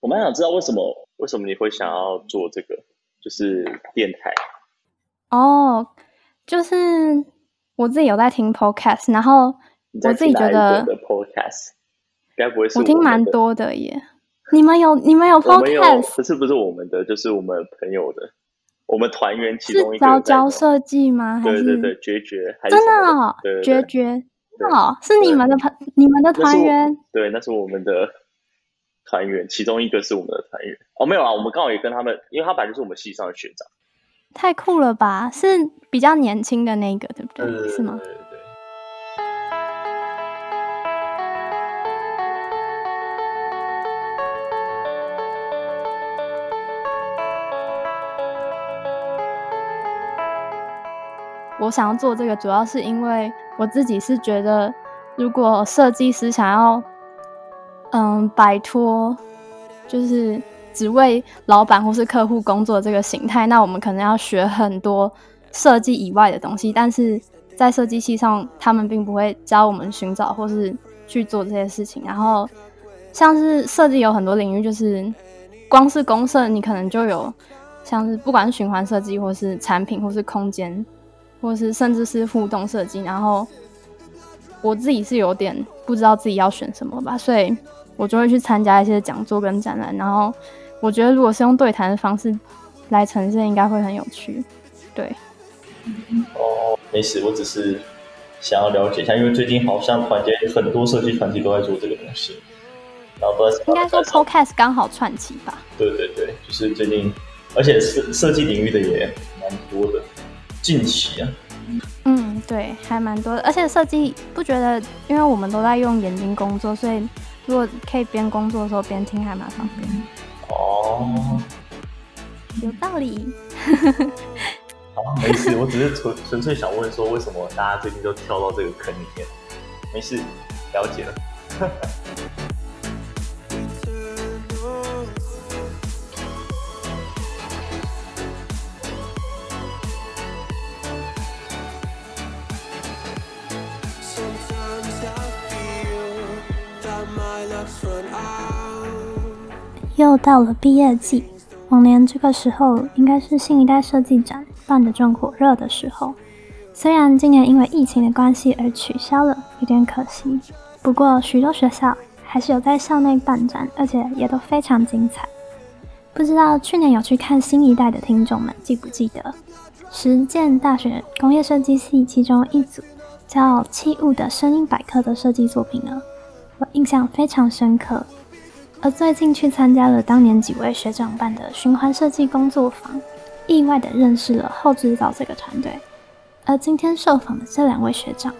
我蛮想知道为什么为什么你会想要做这个，就是电台。哦，就是我自己有在听 podcast，然后我自己觉得 podcast 该不会是我听蛮多的耶。你们有你们有 podcast？不是不是我们的，就是我们朋友的，我们团员其中一个。是教设计吗？对对对，绝绝，真的哦，绝绝哦，是你们的朋你们的团员？对，那是我们的团员，其中一个是我们的团员。哦，没有啊，我们刚好也跟他们，因为他本来就是我们系上的学长。太酷了吧！是比较年轻的那个，对不对？是吗？对对对。我想要做这个，主要是因为我自己是觉得，如果设计师想要，嗯，摆脱，就是。只为老板或是客户工作这个形态，那我们可能要学很多设计以外的东西，但是在设计系上，他们并不会教我们寻找或是去做这些事情。然后，像是设计有很多领域，就是光是公设，你可能就有像是不管是循环设计，或是产品，或是空间，或是甚至是互动设计。然后，我自己是有点不知道自己要选什么吧，所以我就会去参加一些讲座跟展览，然后。我觉得如果是用对谈的方式来呈现，应该会很有趣。对，哦，没事，我只是想要了解一下，因为最近好像团结很多设计团体都在做这个东西，然后不应该说 Podcast 刚好串起吧？对对对，就是最近，而且设设计领域的也蛮多的，近期啊，嗯，对，还蛮多的，而且设计不觉得，因为我们都在用眼睛工作，所以如果可以边工作的时候边听，还蛮方便。哦，有道理。好，没事，我只是纯纯粹想问说，为什么大家最近都跳到这个坑里面？没事，了解了。又到了毕业季，往年这个时候应该是新一代设计展办得正火热的时候。虽然今年因为疫情的关系而取消了，有点可惜。不过许多学校还是有在校内办展，而且也都非常精彩。不知道去年有去看新一代的听众们记不记得，实践大学工业设计系其中一组叫《器物的声音百科》的设计作品呢？我印象非常深刻。而最近去参加了当年几位学长办的循环设计工作坊，意外的认识了后制造这个团队。而今天受访的这两位学长，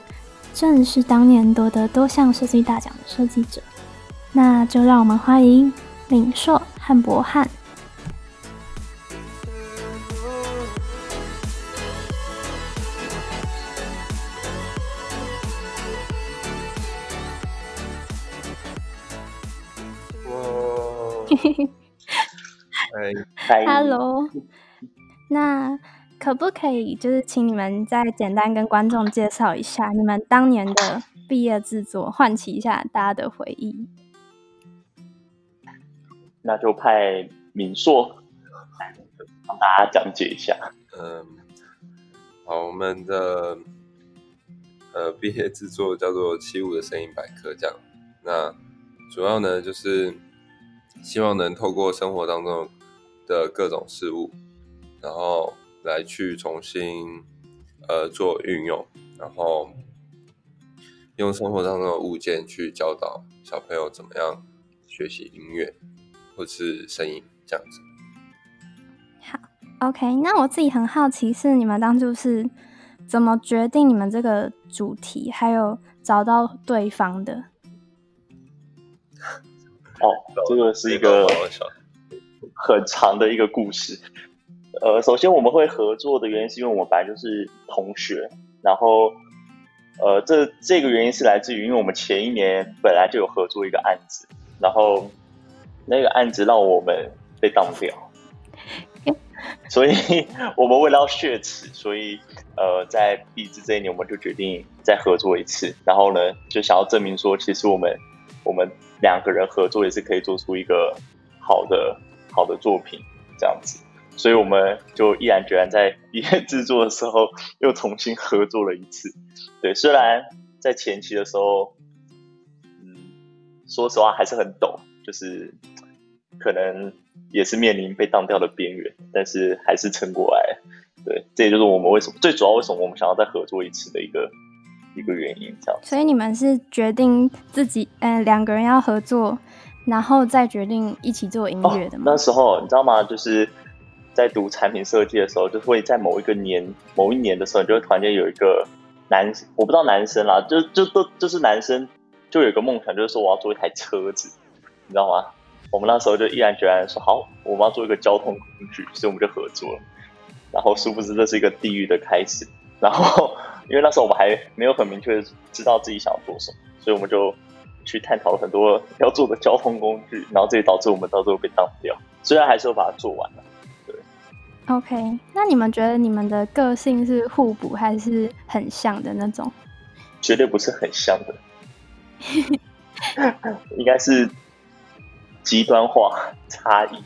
正是当年夺得多项设计大奖的设计者。那就让我们欢迎领硕和博翰。Hello，那可不可以就是请你们再简单跟观众介绍一下你们当年的毕业制作，唤起一下大家的回忆？那就派敏硕帮大家讲解一下。嗯，好，我们的呃毕业制作叫做《七五的声音百科》，这样。那主要呢就是。希望能透过生活当中的各种事物，然后来去重新呃做运用，然后用生活当中的物件去教导小朋友怎么样学习音乐或是声音这样子。好，OK，那我自己很好奇是你们当初是怎么决定你们这个主题，还有找到对方的。哦，这个是一个很长的一个故事。呃，首先我们会合作的原因是因为我们本来就是同学，然后呃，这这个原因是来自于因为我们前一年本来就有合作一个案子，然后那个案子让我们被当掉，所以我们为了要血耻，所以呃，在毕制这一年我们就决定再合作一次，然后呢，就想要证明说，其实我们我们。两个人合作也是可以做出一个好的好的作品这样子，所以我们就毅然决然在毕业制作的时候又重新合作了一次。对，虽然在前期的时候，嗯，说实话还是很抖，就是可能也是面临被当掉的边缘，但是还是撑过来。对，这也就是我们为什么最主要为什么我们想要再合作一次的一个一个原因，这样。所以你们是决定自己，嗯，两个人要合作，然后再决定一起做音乐的吗？那时候你知道吗？就是在读产品设计的时候，就会在某一个年、某一年的时候，就会突然间有一个男，我不知道男生啦，就就都就是男生，就有一个梦想，就是说我要做一台车子，你知道吗？我们那时候就毅然决然说好，我们要做一个交通工具，所以我们就合作了。然后殊不知这是一个地狱的开始。然后因为那时候我们还没有很明确的知道自己想要做什么，所以我们就去探讨了很多要做的交通工具。然后这也导致我们到最后被当掉。虽然还是有把它做完了。对。OK，那你们觉得你们的个性是互补还是很像的那种？绝对不是很像的，应该是极端化差异。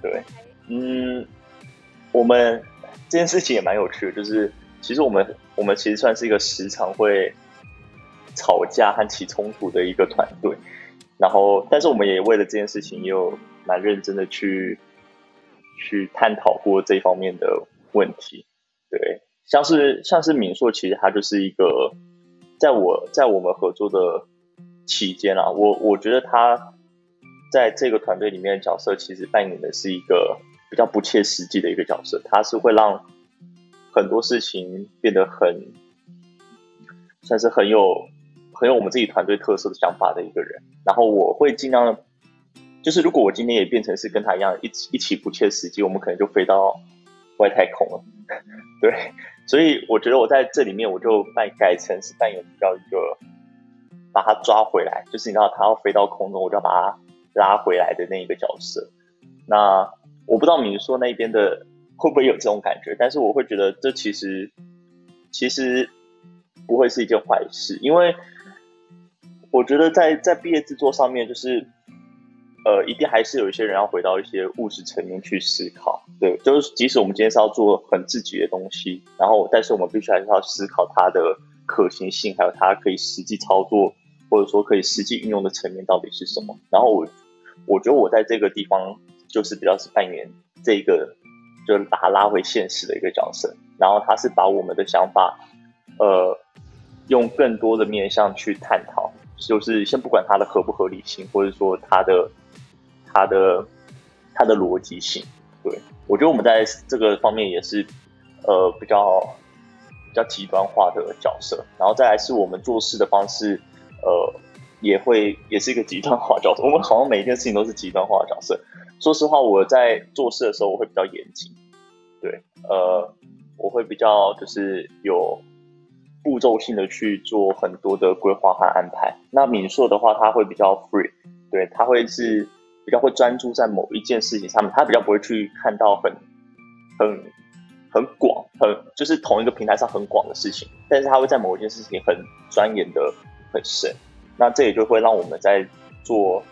对，嗯。我们这件事情也蛮有趣的，就是其实我们我们其实算是一个时常会吵架和起冲突的一个团队，然后但是我们也为了这件事情也有蛮认真的去去探讨过这方面的问题。对，像是像是敏硕，其实他就是一个在我在我们合作的期间啊，我我觉得他在这个团队里面的角色，其实扮演的是一个。比较不切实际的一个角色，他是会让很多事情变得很，算是很有很有我们自己团队特色的想法的一个人。然后我会尽量，就是如果我今天也变成是跟他一样一起一起不切实际，我们可能就飞到外太空了。对，所以我觉得我在这里面我就扮改成是扮演比较一个把他抓回来，就是你知道他要飞到空中，我就要把他拉回来的那一个角色。那我不知道明说那边的会不会有这种感觉，但是我会觉得这其实其实不会是一件坏事，因为我觉得在在毕业制作上面，就是呃，一定还是有一些人要回到一些务实层面去思考。对，就是即使我们今天是要做很自己的东西，然后但是我们必须还是要思考它的可行性，还有它可以实际操作或者说可以实际运用的层面到底是什么。然后我我觉得我在这个地方。就是比较是扮演这个，就把他拉回现实的一个角色，然后他是把我们的想法，呃，用更多的面向去探讨，就是先不管它的合不合理性，或者说它的它的它的逻辑性。对我觉得我们在这个方面也是呃比较比较极端化的角色，然后再来是我们做事的方式，呃，也会也是一个极端化角色。我们好像每一件事情都是极端化的角色。说实话，我在做事的时候我会比较严谨，对，呃，我会比较就是有步骤性的去做很多的规划和安排。那敏硕的话，他会比较 free，对他会是比较会专注在某一件事情上面，他比较不会去看到很很很广，很就是同一个平台上很广的事情，但是他会在某一件事情很钻研的很深。那这也就会让我们在做。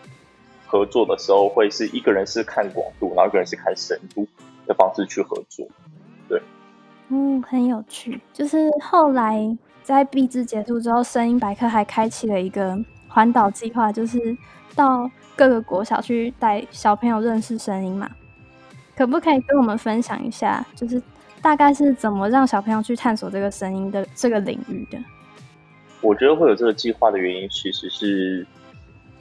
合作的时候会是一个人是看广度，然后一个人是看深度的方式去合作，对，嗯，很有趣。就是后来在毕制结束之后，声音百科还开启了一个环岛计划，就是到各个国小去带小朋友认识声音嘛。可不可以跟我们分享一下，就是大概是怎么让小朋友去探索这个声音的这个领域的？我觉得会有这个计划的原因，其实是。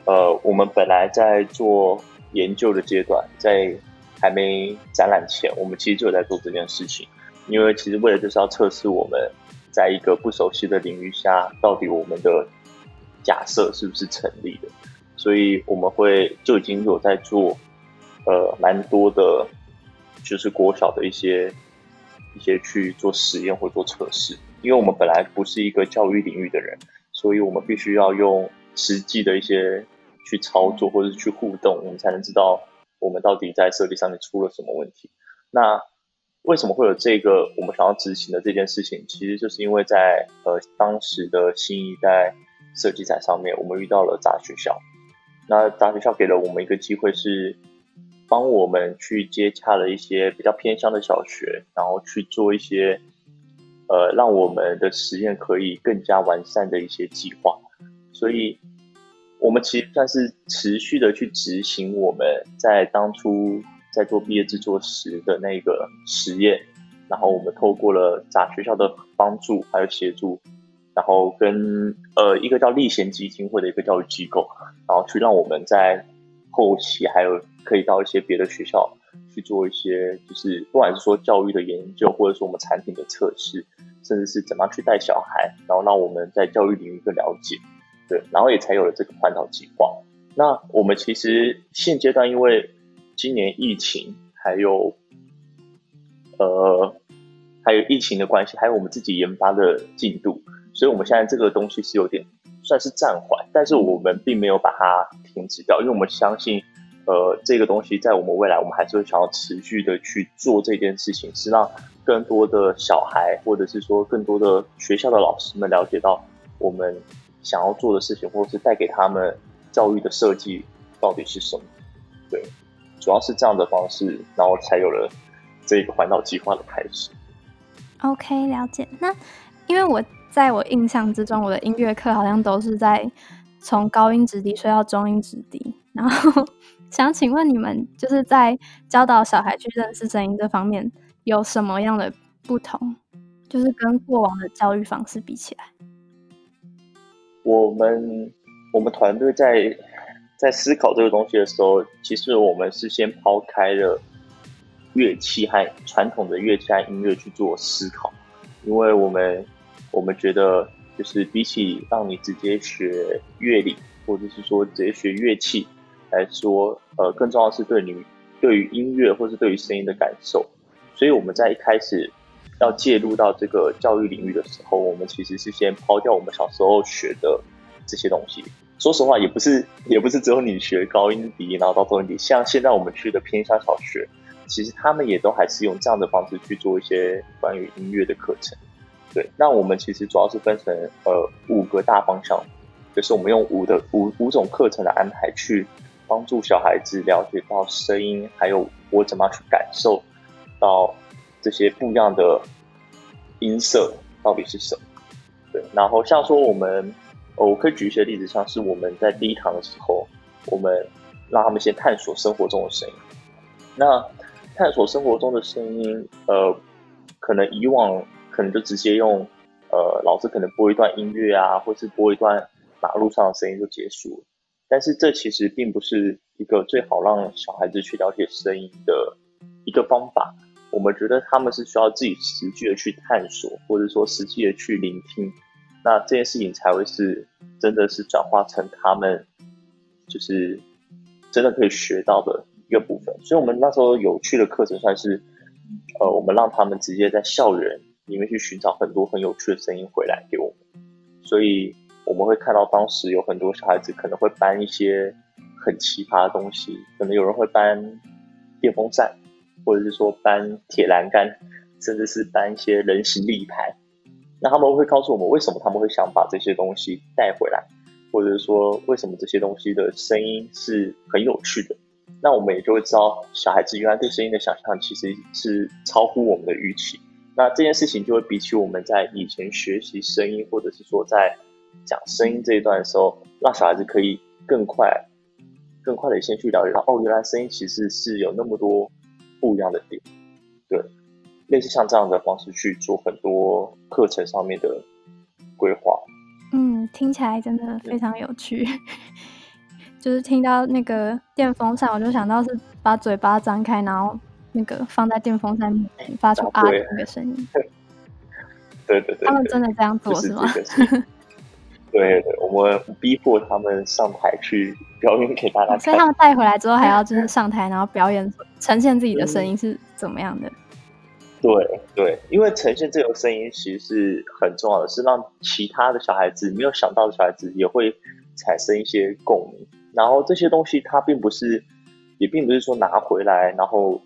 呃，我们本来在做研究的阶段，在还没展览前，我们其实就有在做这件事情。因为其实为了就是要测试我们在一个不熟悉的领域下，到底我们的假设是不是成立的，所以我们会就已经有在做呃蛮多的，就是国小的一些一些去做实验或做测试。因为我们本来不是一个教育领域的人，所以我们必须要用实际的一些。去操作或者去互动，我们才能知道我们到底在设计上面出了什么问题。那为什么会有这个我们想要执行的这件事情？其实就是因为在呃当时的新一代设计展上面，我们遇到了杂学校。那杂学校给了我们一个机会，是帮我们去接洽了一些比较偏乡的小学，然后去做一些呃，让我们的实验可以更加完善的一些计划。所以，我们其实算是持续的去执行我们在当初在做毕业制作时的那个实验，然后我们透过了杂学校的帮助还有协助。然后跟呃一个叫立贤基金会的一个教育机构，然后去让我们在后期还有可以到一些别的学校去做一些，就是不管是说教育的研究，或者说我们产品的测试，甚至是怎么样去带小孩，然后让我们在教育领域更了解，对，然后也才有了这个环岛计划。那我们其实现阶段因为今年疫情，还有呃还有疫情的关系，还有我们自己研发的进度。所以，我们现在这个东西是有点算是暂缓，但是我们并没有把它停止掉，因为我们相信，呃，这个东西在我们未来，我们还是会想要持续的去做这件事情，是让更多的小孩，或者是说更多的学校的老师们了解到我们想要做的事情，或者是带给他们教育的设计到底是什么。对，主要是这样的方式，然后才有了这个环岛计划的开始。OK，了解。那因为我。在我印象之中，我的音乐课好像都是在从高音直笛吹到中音直笛。然后想请问你们，就是在教导小孩去认识声音这方面有什么样的不同？就是跟过往的教育方式比起来，我们我们团队在在思考这个东西的时候，其实我们是先抛开了乐器和传统的乐器和音乐去做思考，因为我们。我们觉得，就是比起让你直接学乐理，或者是说直接学乐器来说，呃，更重要是对你对于音乐或是对于声音的感受。所以我们在一开始要介入到这个教育领域的时候，我们其实是先抛掉我们小时候学的这些东西。说实话，也不是也不是只有你学高音笛，然后到中音笛，像现在我们去的偏乡小学，其实他们也都还是用这样的方式去做一些关于音乐的课程。对，那我们其实主要是分成呃五个大方向，就是我们用五的五五种课程的安排去帮助小孩子了解到声音，还有我怎么样去感受到这些不一样的音色到底是什么。对，然后像说我们，我可以举一些例子，像是我们在第一堂的时候，我们让他们先探索生活中的声音。那探索生活中的声音，呃，可能以往。可能就直接用，呃，老师可能播一段音乐啊，或是播一段马路上的声音就结束了。但是这其实并不是一个最好让小孩子去了解声音的一个方法。我们觉得他们是需要自己实际的去探索，或者说实际的去聆听，那这件事情才会是真的是转化成他们就是真的可以学到的一个部分。所以，我们那时候有趣的课程算是，呃，我们让他们直接在校园。里面去寻找很多很有趣的声音回来给我们，所以我们会看到当时有很多小孩子可能会搬一些很奇葩的东西，可能有人会搬电风扇，或者是说搬铁栏杆，甚至是搬一些人形立牌。那他们会告诉我们为什么他们会想把这些东西带回来，或者是说为什么这些东西的声音是很有趣的。那我们也就会知道小孩子原来对声音的想象其实是超乎我们的预期。那这件事情就会比起我们在以前学习声音，或者是说在讲声音这一段的时候，让小孩子可以更快、更快的先去了解到，哦，原来声音其实是有那么多不一样的点。对，类似像这样的方式去做很多课程上面的规划。嗯，听起来真的非常有趣。就是听到那个电风扇，我就想到是把嘴巴张开，然后。那个放在电风扇面前发出啊的那个声音，对对对，他们真的这样做是吗？对对，我们逼迫他们上台去表演给大家看，所以他们带回来之后还要就是上台，然后表演呈现自己的声音是怎么样的？对对，因为呈现这种声音其实是很重要的，是让其他的小孩子没有想到的小孩子也会产生一些共鸣。然后这些东西它并不是，也并不是说拿回来然后。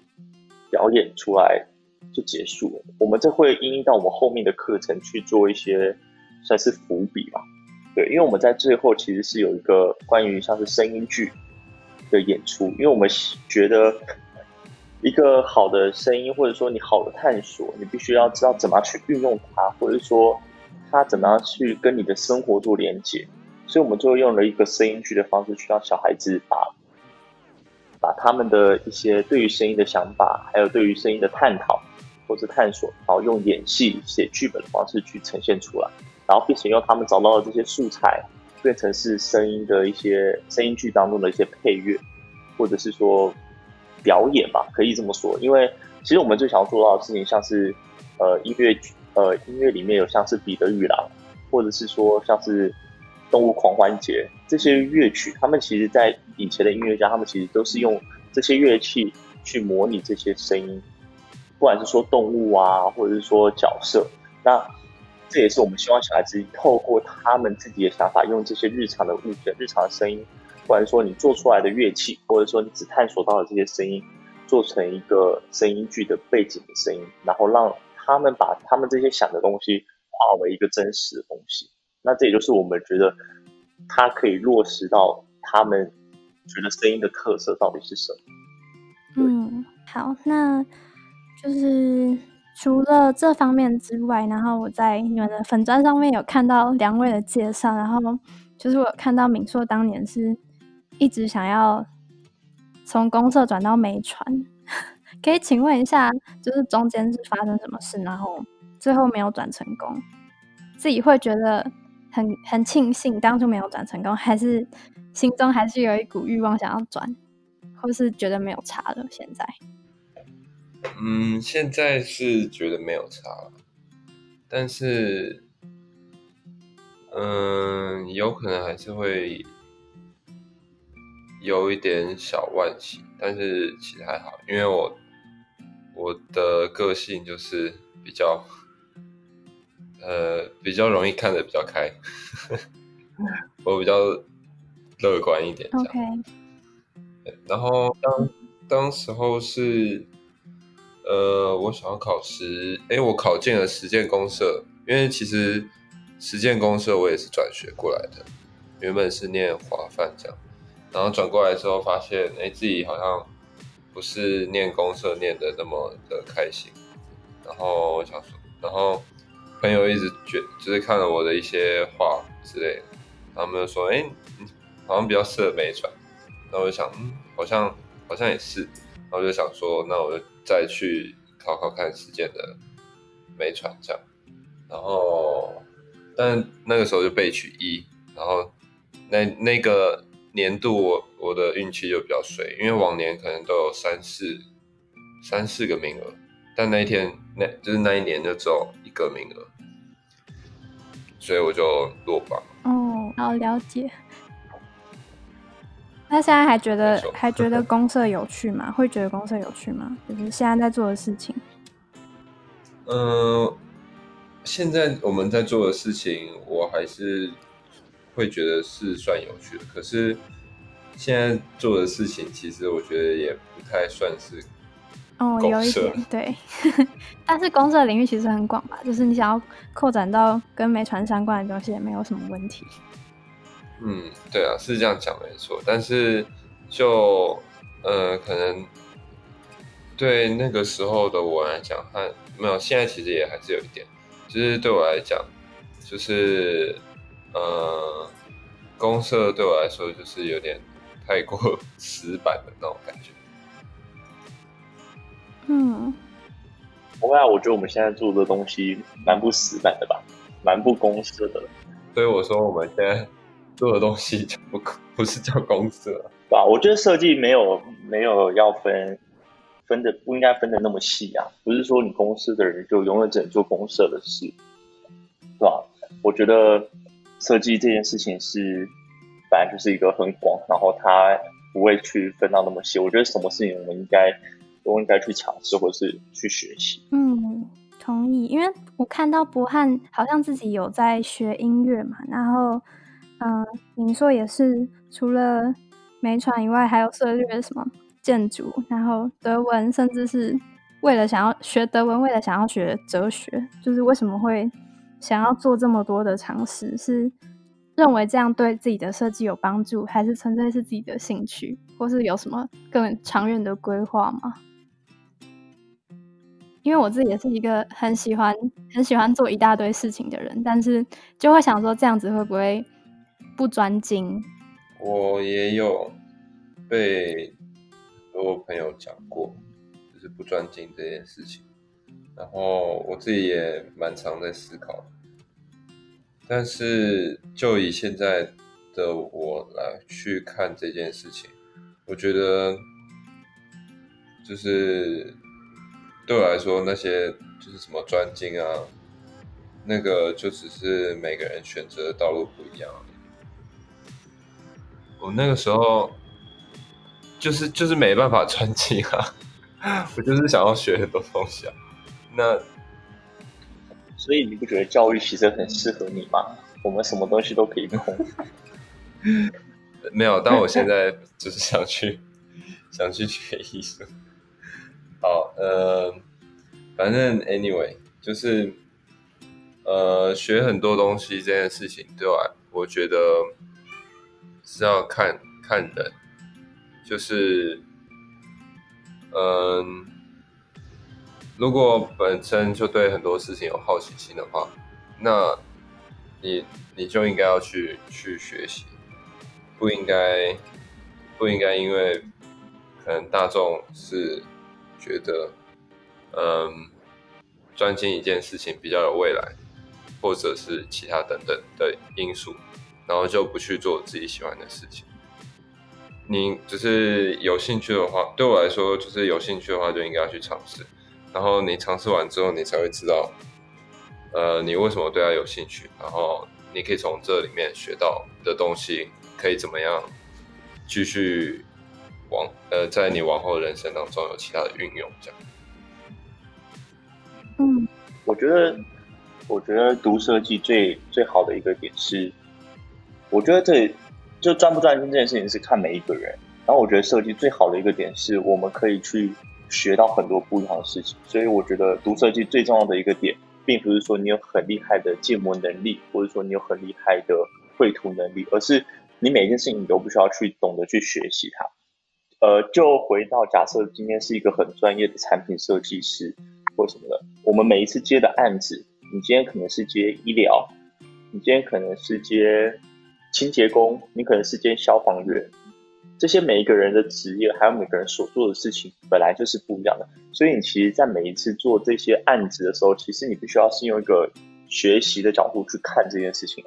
表演出来就结束了。我们这会应用到我们后面的课程去做一些算是伏笔吧。对，因为我们在最后其实是有一个关于像是声音剧的演出，因为我们觉得一个好的声音，或者说你好的探索，你必须要知道怎么样去运用它，或者说它怎么样去跟你的生活做连接。所以，我们就用了一个声音剧的方式，去让小孩子把把他们的一些对于声音的想法，还有对于声音的探讨或是探索，然后用演戏、写剧本的方式去呈现出来。然后，并且用他们找到的这些素材，变成是声音的一些声音剧当中的一些配乐，或者是说表演吧，可以这么说。因为其实我们最想要做到的事情，像是呃音乐呃音乐里面有像是彼得与狼，或者是说像是动物狂欢节这些乐曲，他们其实在以前的音乐家，他们其实都是用这些乐器去模拟这些声音，不管是说动物啊，或者是说角色，那。这也是我们希望小孩子透过他们自己的想法，用这些日常的物件、日常的声音，或者说你做出来的乐器，或者说你只探索到的这些声音，做成一个声音剧的背景的声音，然后让他们把他们这些想的东西化为一个真实的东西。那这也就是我们觉得它可以落实到他们觉得声音的特色到底是什么。嗯，好，那就是。除了这方面之外，然后我在你们的粉砖上面有看到两位的介绍，然后就是我看到敏硕当年是一直想要从公社转到美传，可以请问一下，就是中间是发生什么事，然后最后没有转成功，自己会觉得很很庆幸当初没有转成功，还是心中还是有一股欲望想要转，或是觉得没有差了现在？嗯，现在是觉得没有差了，但是，嗯，有可能还是会有一点小惋惜，但是其实还好，因为我我的个性就是比较，呃，比较容易看得比较开，我比较乐观一点。OK，然后当当时候是。呃，我想要考实，哎，我考进了实践公社，因为其实实践公社我也是转学过来的，原本是念华范这样，然后转过来之后发现，哎，自己好像不是念公社念的那么的开心，然后我想说，然后朋友一直觉就是看了我的一些话之类的，他们就说，哎，好像比较适合美传，然后我就想，嗯，好像好像也是，然后就想说，那我就。再去考考看实践的美传这样，然后，但那个时候就被取一，然后那那个年度我我的运气就比较衰，因为往年可能都有三四三四个名额，但那一天那就是那一年就只有一个名额，所以我就落榜。哦，好了解。那现在还觉得还觉得公社有趣吗？会觉得公社有趣吗？就是现在在做的事情。嗯，现在我们在做的事情，我还是会觉得是算有趣的。可是现在做的事情，其实我觉得也不太算是哦，有一点对。但是公社领域其实很广吧，就是你想要扩展到跟媒传相关的东西，也没有什么问题。嗯，对啊，是这样讲没错，但是就呃，可能对那个时候的我来讲，还没有现在其实也还是有一点，就是对我来讲，就是呃，公社对我来说就是有点太过死板的那种感觉。嗯，不会啊，我觉得我们现在做的东西蛮不死板的吧，蛮不公社的，所以我说我们现在。做的东西就不不是叫公司了，对吧？我觉得设计没有没有要分分的不应该分的那么细啊，不是说你公司的人就永远只能做公社的事，对吧？我觉得设计这件事情是本来就是一个很广，然后它不会去分到那么细。我觉得什么事情我们应该都应该去尝试，或是去学习。嗯，同意，因为我看到博翰好像自己有在学音乐嘛，然后。嗯，明硕也是，除了美传以外，还有涉猎什么建筑，然后德文，甚至是为了想要学德文，为了想要学哲学，就是为什么会想要做这么多的尝试？是认为这样对自己的设计有帮助，还是纯粹是自己的兴趣，或是有什么更长远的规划吗？因为我自己也是一个很喜欢很喜欢做一大堆事情的人，但是就会想说这样子会不会不专精？我也有被很多朋友讲过，就是不专精这件事情，然后我自己也蛮常在思考。但是就以现在的我来去看这件事情，我觉得就是。对我来说，那些就是什么专精啊，那个就只是每个人选择的道路不一样。我那个时候就是就是没办法专精啊，我就是想要学很多东西啊。那所以你不觉得教育其实很适合你吗？我们什么东西都可以弄。没有，但我现在就是想去想去学艺术。好，呃，反正 anyway，就是呃，学很多东西这件事情，对吧？我觉得是要看看人，就是嗯，如果本身就对很多事情有好奇心的话，那你你就应该要去去学习，不应该不应该因为可能大众是。觉得，嗯，专精一件事情比较有未来，或者是其他等等的因素，然后就不去做自己喜欢的事情。你只是有兴趣的话，对我来说，就是有兴趣的话就应该要去尝试。然后你尝试完之后，你才会知道，呃，你为什么对他有兴趣，然后你可以从这里面学到的东西可以怎么样继续。往呃，在你往后人生当中有其他的运用，这样。嗯，我觉得，我觉得读设计最最好的一个点是，我觉得这就专不专心这件事情是看每一个人。然后我觉得设计最好的一个点是，我们可以去学到很多不一样的事情。所以我觉得读设计最重要的一个点，并不是说你有很厉害的建模能力，或者说你有很厉害的绘图能力，而是你每一件事情你都不需要去懂得去学习它。呃，就回到假设今天是一个很专业的产品设计师或什么的，我们每一次接的案子，你今天可能是接医疗，你今天可能是接清洁工，你可能是接消防员，这些每一个人的职业，还有每个人所做的事情，本来就是不一样的。所以你其实，在每一次做这些案子的时候，其实你必须要是用一个学习的角度去看这件事情。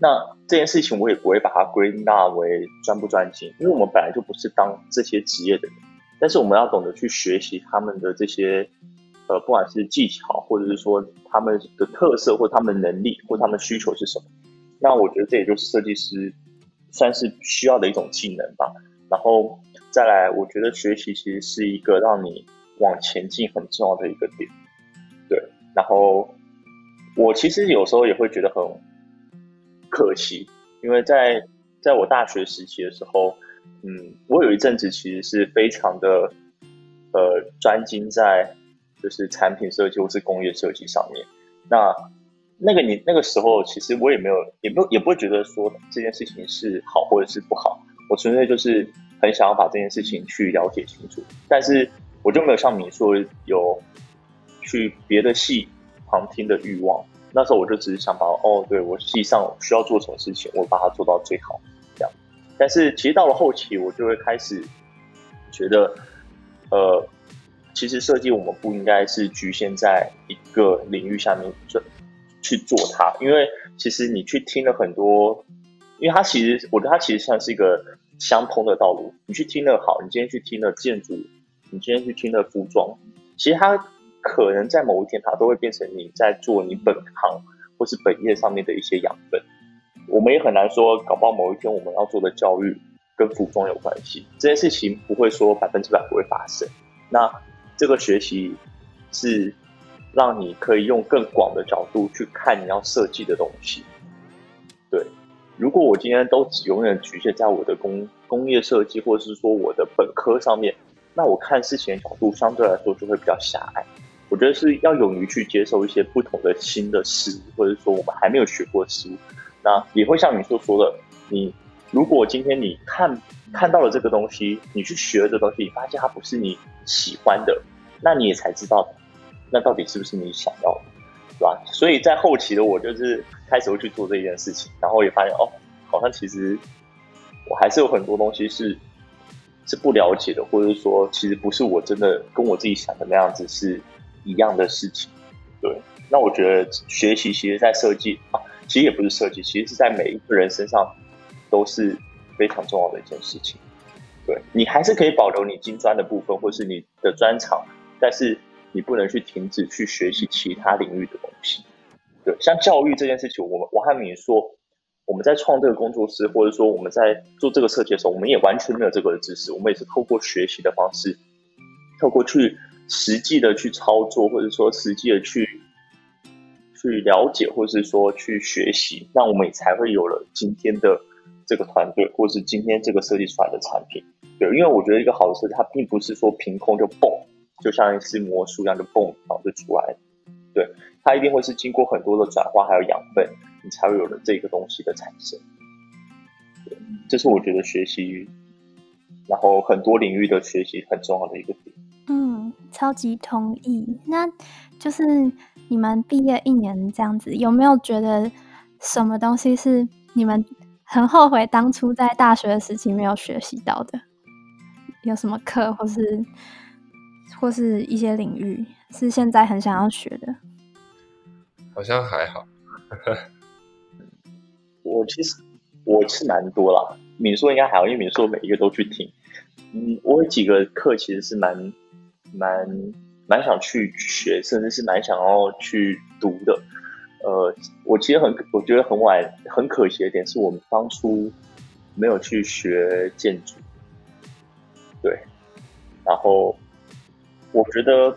那这件事情我也不会把它归纳为专不专精，因为我们本来就不是当这些职业的人，但是我们要懂得去学习他们的这些，呃，不管是技巧，或者是说他们的特色，或他们能力，或他们需求是什么。那我觉得这也就是设计师算是需要的一种技能吧。然后再来，我觉得学习其实是一个让你往前进很重要的一个点。对，然后我其实有时候也会觉得很。可惜，因为在在我大学时期的时候，嗯，我有一阵子其实是非常的，呃，专精在就是产品设计或是工业设计上面。那那个你那个时候，其实我也没有，也不也不会觉得说这件事情是好或者是不好，我纯粹就是很想要把这件事情去了解清楚。但是我就没有像你说有去别的系旁听的欲望。那时候我就只是想把哦，对我实际上需要做什么事情，我把它做到最好，这样。但是其实到了后期，我就会开始觉得，呃，其实设计我们不应该是局限在一个领域下面做去做它，因为其实你去听了很多，因为它其实我觉得它其实算是一个相通的道路。你去听了好，你今天去听了建筑，你今天去听了服装，其实它。可能在某一天，它都会变成你在做你本行或是本业上面的一些养分。我们也很难说，搞不好某一天我们要做的教育跟服装有关系。这件事情不会说百分之百不会发生。那这个学习是让你可以用更广的角度去看你要设计的东西。对，如果我今天都只永远局限在我的工工业设计，或者是说我的本科上面，那我看事情的角度相对来说就会比较狭隘。我觉得是要勇于去接受一些不同的新的事物，或者说我们还没有学过的事物，那也会像你所说的，你如果今天你看看到了这个东西，你去学这东西，你发现它不是你喜欢的，那你也才知道，那到底是不是你想要的，对吧？所以在后期的我就是开始会去做这件事情，然后也发现哦，好像其实我还是有很多东西是是不了解的，或者说其实不是我真的跟我自己想的那样子是一样的事情，对。那我觉得学习其实，在设计啊，其实也不是设计，其实是在每一个人身上都是非常重要的一件事情。对你还是可以保留你金砖的部分，或是你的专长，但是你不能去停止去学习其他领域的东西。对，像教育这件事情，我们我和你说，我们在创这个工作室，或者说我们在做这个设计的时候，我们也完全没有这个知识，我们也是透过学习的方式，透过去实际的去操作，或者说实际的去。去了解，或是说去学习，那我们也才会有了今天的这个团队，或是今天这个设计出来的产品。对，因为我觉得一个好的设计，它并不是说凭空就蹦，就像一只魔术一样就蹦然后就出来。对，它一定会是经过很多的转化，还有养分，你才会有了这个东西的产生。这是我觉得学习，然后很多领域的学习很重要的一个点。嗯，超级同意。那就是。你们毕业一年这样子，有没有觉得什么东西是你们很后悔当初在大学的时期没有学习到的？有什么课，或是或是一些领域，是现在很想要学的？好像还好。我其实我是蛮多啦，敏硕应该还好，因为敏硕每一个都去听。嗯，我有几个课其实是蛮蛮。蛮想去学，甚至是蛮想要去读的。呃，我其实很，我觉得很晚，很可惜的点是我们当初没有去学建筑。对，然后我觉得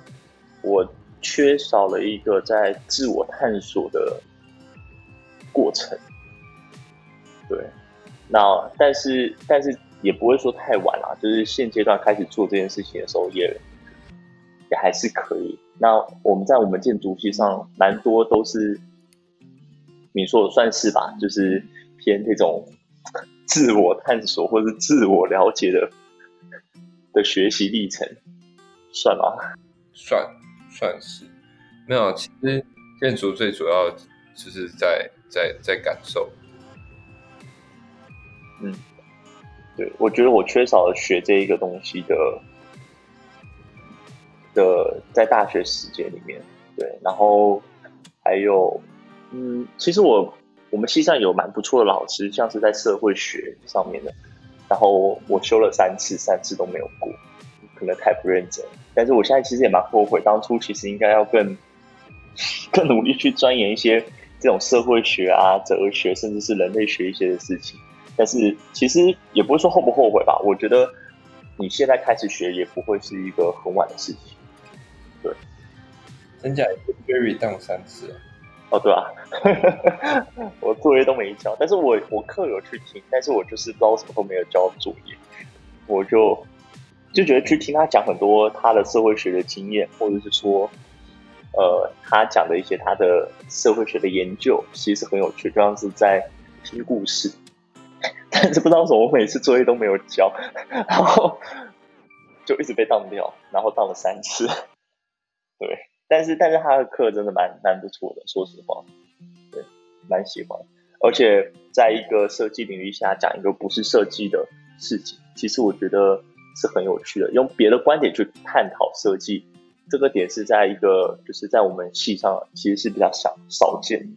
我缺少了一个在自我探索的过程。对，那但是但是也不会说太晚了，就是现阶段开始做这件事情的时候也。也还是可以。那我们在我们建筑系上，蛮多都是你说算是吧，就是偏这种自我探索或是自我了解的的学习历程，算吗？算，算是。没有，其实建筑最主要就是在在在感受。嗯，对，我觉得我缺少了学这一个东西的。的在大学时间里面，对，然后还有，嗯，其实我我们系上有蛮不错的老师，像是在社会学上面的，然后我修了三次，三次都没有过，可能太不认真。但是我现在其实也蛮后悔，当初其实应该要更更努力去钻研一些这种社会学啊、哲学，甚至是人类学一些的事情。但是其实也不是说后不后悔吧，我觉得你现在开始学也不会是一个很晚的事情。对真假？Very 当三次哦，对啊，我作业都没交，但是我我课有去听，但是我就是不知道什么都没有交作业，我就就觉得去听他讲很多他的社会学的经验，或者是说，呃，他讲的一些他的社会学的研究，其实很有趣，就像是在听故事，但是不知道什么，我每次作业都没有交，然后就一直被当掉，然后当了三次，对。但是，但是他的课真的蛮蛮不错的，说实话，对，蛮喜欢。而且，在一个设计领域下讲一个不是设计的事情，其实我觉得是很有趣的。用别的观点去探讨设计，这个点是在一个就是在我们系上其实是比较少少见。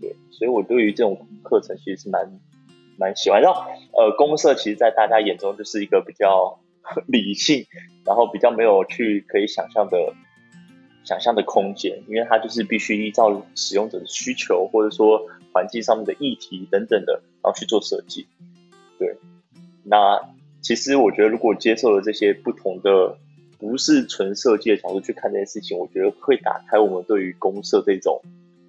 对，所以我对于这种课程其实是蛮蛮喜欢。然后，呃，公社其实，在大家眼中就是一个比较理性，然后比较没有去可以想象的。想象的空间，因为它就是必须依照使用者的需求，或者说环境上面的议题等等的，然后去做设计。对，那其实我觉得，如果接受了这些不同的，不是纯设计的角度去看这件事情，我觉得会打开我们对于公社这种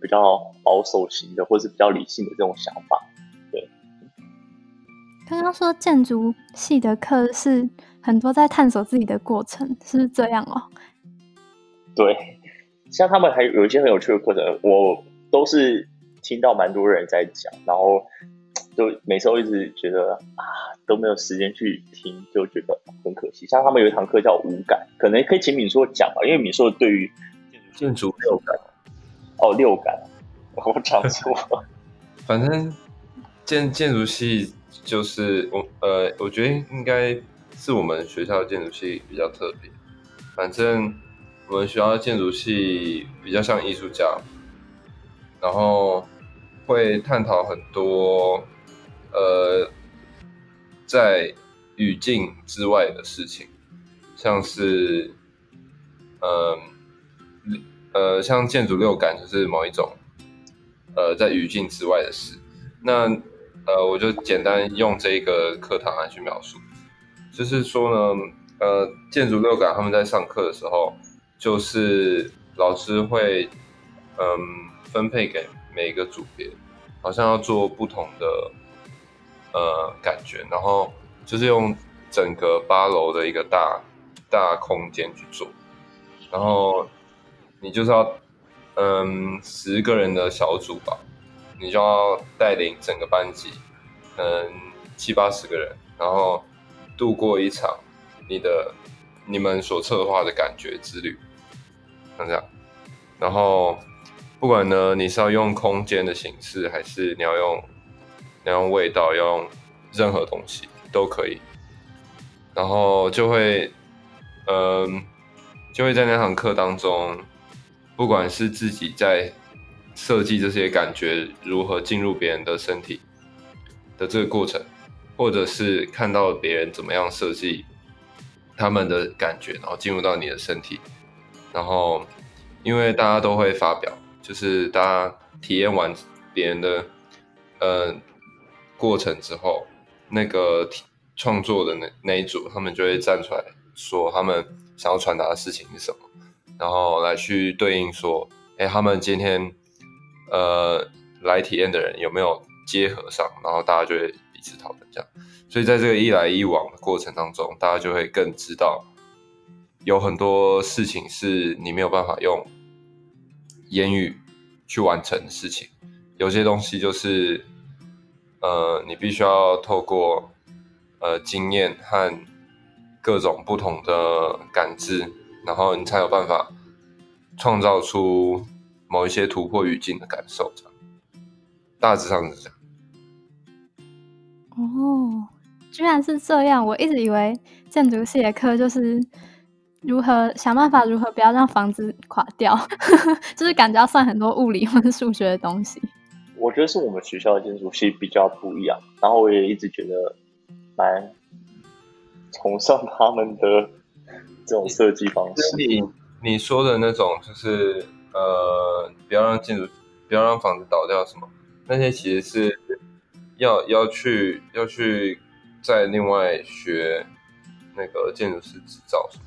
比较保守型的，或是比较理性的这种想法。对，刚刚说建筑系的课是很多在探索自己的过程，是这样哦。对，像他们还有一些很有趣的课程，我都是听到蛮多人在讲，然后就每次都一直觉得啊都没有时间去听，就觉得很可惜。像他们有一堂课叫五感，可能可以请敏硕讲吧，因为敏硕对于建筑六感，哦六感，我讲错，反正建建筑系就是我呃，我觉得应该是我们学校的建筑系比较特别，反正。我们学校的建筑系比较像艺术家，然后会探讨很多呃在语境之外的事情，像是嗯呃像建筑六感就是某一种呃在语境之外的事。那呃我就简单用这一个课堂来去描述，就是说呢呃建筑六感他们在上课的时候。就是老师会，嗯，分配给每一个组别，好像要做不同的，呃，感觉，然后就是用整个八楼的一个大大空间去做，然后你就是要，嗯，十个人的小组吧，你就要带领整个班级，嗯，七八十个人，然后度过一场你的你们所策划的感觉之旅。像这样，然后不管呢，你是要用空间的形式，还是你要用要用味道，要用任何东西都可以。然后就会，嗯，就会在那堂课当中，不管是自己在设计这些感觉如何进入别人的身体的这个过程，或者是看到别人怎么样设计他们的感觉，然后进入到你的身体。然后，因为大家都会发表，就是大家体验完别人的呃过程之后，那个创作的那那一组，他们就会站出来说他们想要传达的事情是什么，然后来去对应说，哎，他们今天呃来体验的人有没有结合上，然后大家就会彼此讨论这样，所以在这个一来一往的过程当中，大家就会更知道。有很多事情是你没有办法用言语去完成的事情，有些东西就是，呃，你必须要透过呃经验和各种不同的感知，然后你才有办法创造出某一些突破语境的感受。这样，大致上是这样。哦，居然是这样！我一直以为建筑系的课就是。如何想办法？如何不要让房子垮掉？就是感觉要算很多物理或者数学的东西。我觉得是我们学校的建筑系比较不一样，然后我也一直觉得蛮崇尚他们的这种设计方式。你你说的那种，就是呃，不要让建筑，不要让房子倒掉，什么那些其实是要要去要去再另外学那个建筑师执照什么。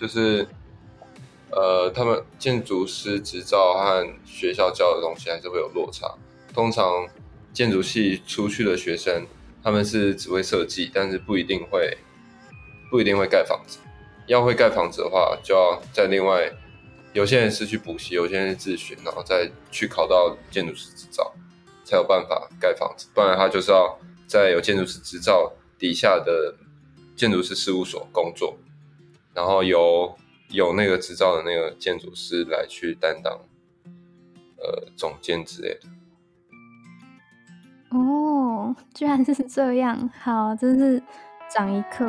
就是，呃，他们建筑师执照和学校教的东西还是会有落差。通常建筑系出去的学生，他们是只会设计，但是不一定会不一定会盖房子。要会盖房子的话，就要再另外，有些人是去补习，有些人是自学，然后再去考到建筑师执照，才有办法盖房子。不然他就是要在有建筑师执照底下的建筑师事务所工作。然后由有那个执照的那个建筑师来去担当，呃，总监之类的。哦，居然是这样，好，真是长一课。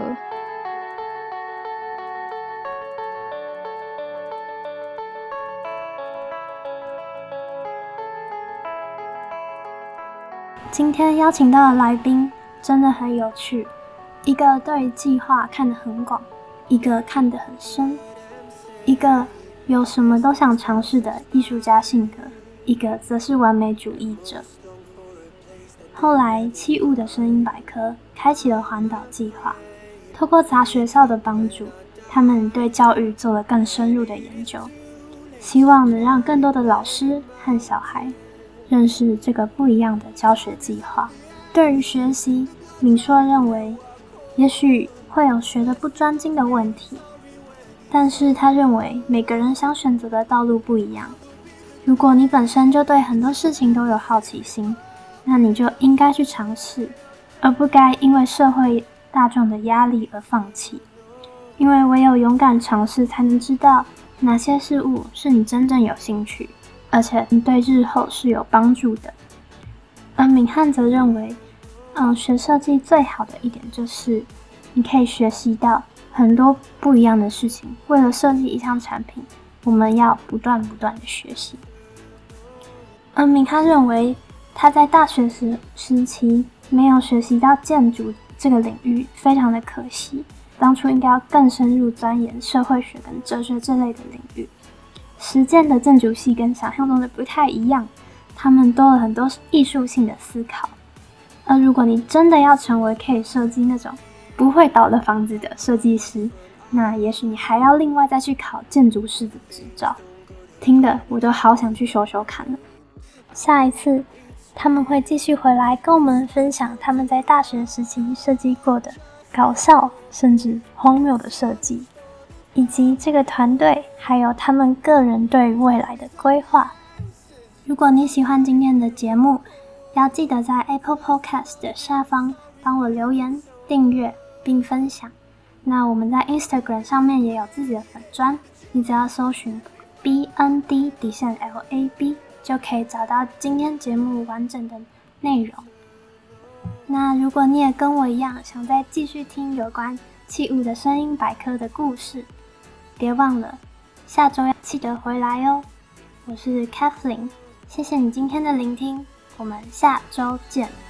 今天邀请到的来宾真的很有趣，一个对计划看得很广。一个看得很深，一个有什么都想尝试的艺术家性格，一个则是完美主义者。后来，器物的声音百科开启了环岛计划，透过杂学校的帮助，他们对教育做了更深入的研究，希望能让更多的老师和小孩认识这个不一样的教学计划。对于学习，敏硕认为，也许。会有学的不专精的问题，但是他认为每个人想选择的道路不一样，如果你本身就对很多事情都有好奇心，那你就应该去尝试，而不该因为社会大众的压力而放弃。因为唯有勇敢尝试，才能知道哪些事物是你真正有兴趣，而且你对日后是有帮助的。而敏汉则认为，嗯，学设计最好的一点就是，你可以学习到很多不一样的事情。为了设计一项产品，我们要不断不断的学习。而敏汉认为，他在大学时时期没有学习到建筑这个领域，非常的可惜。当初应该要更深入钻研社会学跟哲学这类的领域。实践的建筑系跟想象中的不太一样，他们多了很多艺术性的思考。而如果你真的要成为可以设计那种不会倒的房子的设计师，那也许你还要另外再去考建筑师的执照。听的我都好想去修修看了。下一次他们会继续回来跟我们分享他们在大学时期设计过的。搞笑甚至荒谬的设计，以及这个团队还有他们个人对未来的规划。如果你喜欢今天的节目，要记得在 Apple Podcast 的下方帮我留言、订阅并分享。那我们在 Instagram 上面也有自己的粉砖，你只要搜寻 BND 底线 LAB 就可以找到今天节目完整的内容。那如果你也跟我一样，想再继续听有关器物的声音百科的故事，别忘了下周要记得回来哦。我是 Kathleen，谢谢你今天的聆听，我们下周见。